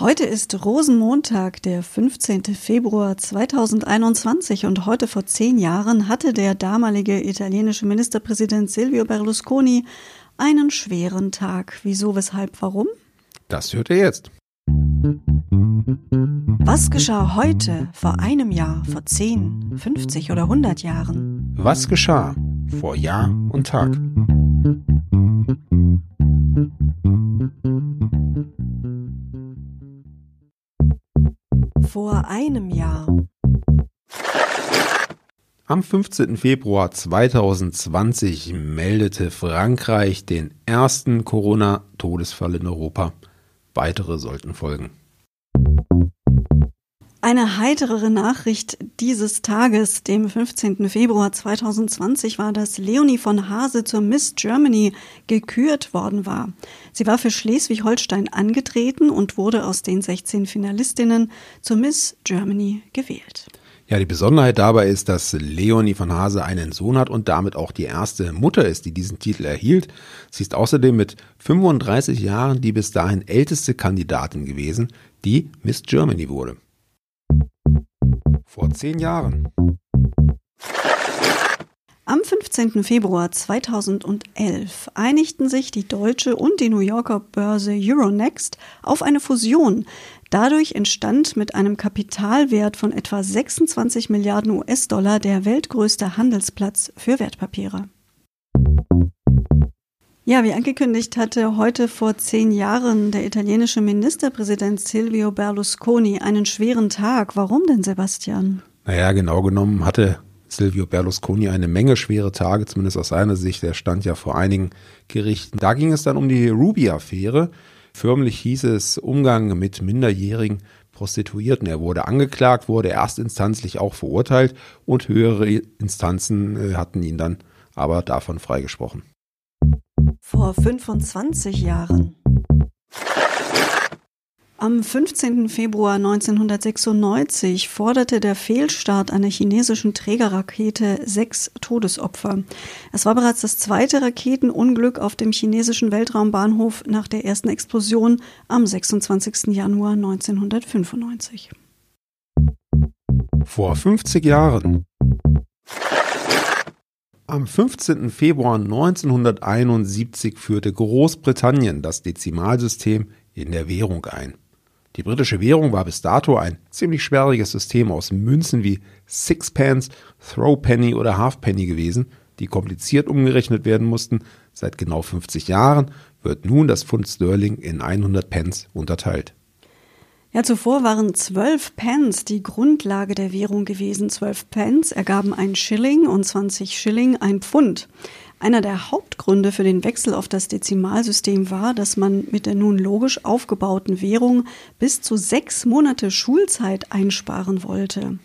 Heute ist Rosenmontag, der 15. Februar 2021 und heute vor zehn Jahren hatte der damalige italienische Ministerpräsident Silvio Berlusconi einen schweren Tag. Wieso, weshalb, warum? Das hört ihr jetzt. Was geschah heute, vor einem Jahr, vor 10, 50 oder 100 Jahren? Was geschah vor Jahr und Tag? Vor einem Jahr. Am 15. Februar 2020 meldete Frankreich den ersten Corona-Todesfall in Europa. Weitere sollten folgen. Eine heiterere Nachricht dieses Tages, dem 15. Februar 2020, war, dass Leonie von Hase zur Miss Germany gekürt worden war. Sie war für Schleswig-Holstein angetreten und wurde aus den 16 Finalistinnen zur Miss Germany gewählt. Ja, die Besonderheit dabei ist, dass Leonie von Hase einen Sohn hat und damit auch die erste Mutter ist, die diesen Titel erhielt. Sie ist außerdem mit 35 Jahren die bis dahin älteste Kandidatin gewesen, die Miss Germany wurde. Vor zehn Jahren. Am 15. Februar 2011 einigten sich die deutsche und die New Yorker Börse Euronext auf eine Fusion. Dadurch entstand mit einem Kapitalwert von etwa 26 Milliarden US-Dollar der weltgrößte Handelsplatz für Wertpapiere. Ja, wie angekündigt hatte heute vor zehn Jahren der italienische Ministerpräsident Silvio Berlusconi einen schweren Tag. Warum denn, Sebastian? Naja, genau genommen hatte Silvio Berlusconi eine Menge schwere Tage, zumindest aus seiner Sicht. Er stand ja vor einigen Gerichten. Da ging es dann um die Ruby-Affäre. Förmlich hieß es Umgang mit minderjährigen Prostituierten. Er wurde angeklagt, wurde erstinstanzlich auch verurteilt und höhere Instanzen äh, hatten ihn dann aber davon freigesprochen vor 25 Jahren. Am 15. Februar 1996 forderte der Fehlstart einer chinesischen Trägerrakete sechs Todesopfer. Es war bereits das zweite Raketenunglück auf dem chinesischen Weltraumbahnhof nach der ersten Explosion am 26. Januar 1995. Vor 50 Jahren am 15. Februar 1971 führte Großbritannien das Dezimalsystem in der Währung ein. Die britische Währung war bis dato ein ziemlich sperriges System aus Münzen wie Sixpence, Throwpenny oder Halfpenny gewesen, die kompliziert umgerechnet werden mussten. Seit genau 50 Jahren wird nun das Pfund Sterling in 100 Pence unterteilt. Ja, zuvor waren zwölf Pence die Grundlage der Währung gewesen. Zwölf Pence ergaben ein Schilling und 20 Schilling ein Pfund. Einer der Hauptgründe für den Wechsel auf das Dezimalsystem war, dass man mit der nun logisch aufgebauten Währung bis zu sechs Monate Schulzeit einsparen wollte.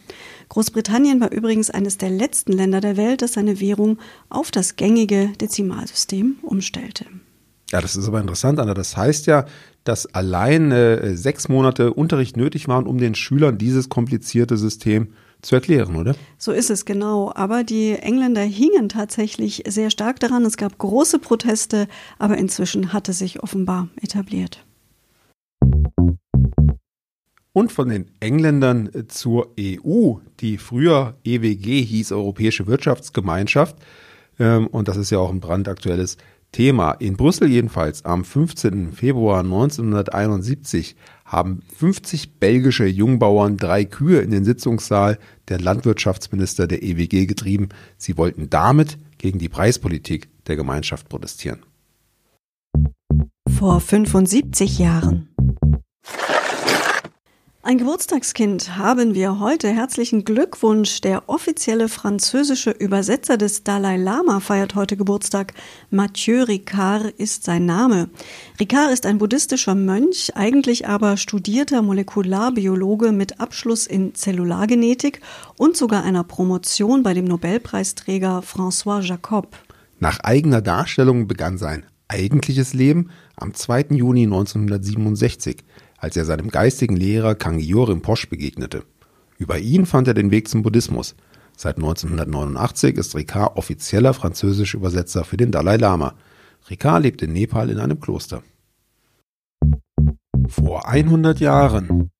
Großbritannien war übrigens eines der letzten Länder der Welt, das seine Währung auf das gängige Dezimalsystem umstellte. Ja, das ist aber interessant, Anna. Das heißt ja, dass allein äh, sechs Monate Unterricht nötig waren, um den Schülern dieses komplizierte System zu erklären, oder? So ist es genau. Aber die Engländer hingen tatsächlich sehr stark daran. Es gab große Proteste, aber inzwischen hatte sich offenbar etabliert. Und von den Engländern zur EU, die früher EWG hieß, Europäische Wirtschaftsgemeinschaft. Ähm, und das ist ja auch ein brandaktuelles Thema. In Brüssel jedenfalls am 15. Februar 1971 haben 50 belgische Jungbauern drei Kühe in den Sitzungssaal der Landwirtschaftsminister der EWG getrieben. Sie wollten damit gegen die Preispolitik der Gemeinschaft protestieren. Vor 75 Jahren. Ein Geburtstagskind haben wir heute. Herzlichen Glückwunsch. Der offizielle französische Übersetzer des Dalai Lama feiert heute Geburtstag. Mathieu Ricard ist sein Name. Ricard ist ein buddhistischer Mönch, eigentlich aber studierter Molekularbiologe mit Abschluss in Zellulargenetik und sogar einer Promotion bei dem Nobelpreisträger François Jacob. Nach eigener Darstellung begann sein eigentliches Leben am 2. Juni 1967 als er seinem geistigen Lehrer Kangyur Rinpoche begegnete. Über ihn fand er den Weg zum Buddhismus. Seit 1989 ist Ricard offizieller französischer Übersetzer für den Dalai Lama. Ricard lebt in Nepal in einem Kloster. Vor 100 Jahren.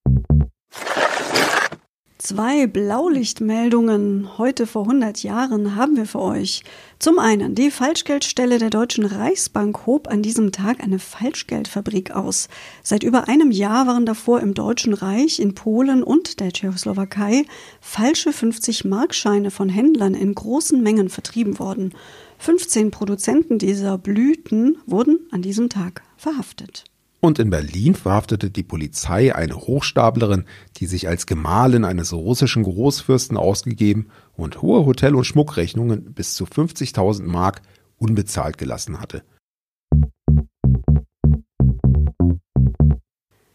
Zwei Blaulichtmeldungen heute vor 100 Jahren haben wir für euch. Zum einen, die Falschgeldstelle der Deutschen Reichsbank hob an diesem Tag eine Falschgeldfabrik aus. Seit über einem Jahr waren davor im Deutschen Reich, in Polen und der Tschechoslowakei falsche 50-Markscheine von Händlern in großen Mengen vertrieben worden. 15 Produzenten dieser Blüten wurden an diesem Tag verhaftet. Und in Berlin verhaftete die Polizei eine Hochstaplerin, die sich als Gemahlin eines russischen Großfürsten ausgegeben und hohe Hotel- und Schmuckrechnungen bis zu 50.000 Mark unbezahlt gelassen hatte.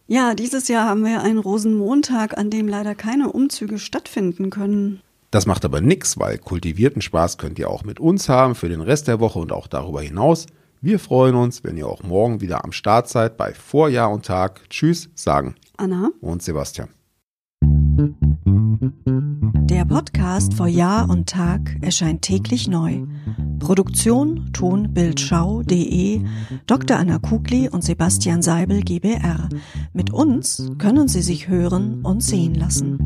Ja, dieses Jahr haben wir einen Rosenmontag, an dem leider keine Umzüge stattfinden können. Das macht aber nichts, weil kultivierten Spaß könnt ihr auch mit uns haben für den Rest der Woche und auch darüber hinaus. Wir freuen uns, wenn ihr auch morgen wieder am Start seid bei Vorjahr und Tag. Tschüss, sagen Anna und Sebastian. Der Podcast vor Jahr und Tag erscheint täglich neu. Produktion tonbildschau.de Dr. Anna Kugli und Sebastian Seibel GBR. Mit uns können Sie sich hören und sehen lassen.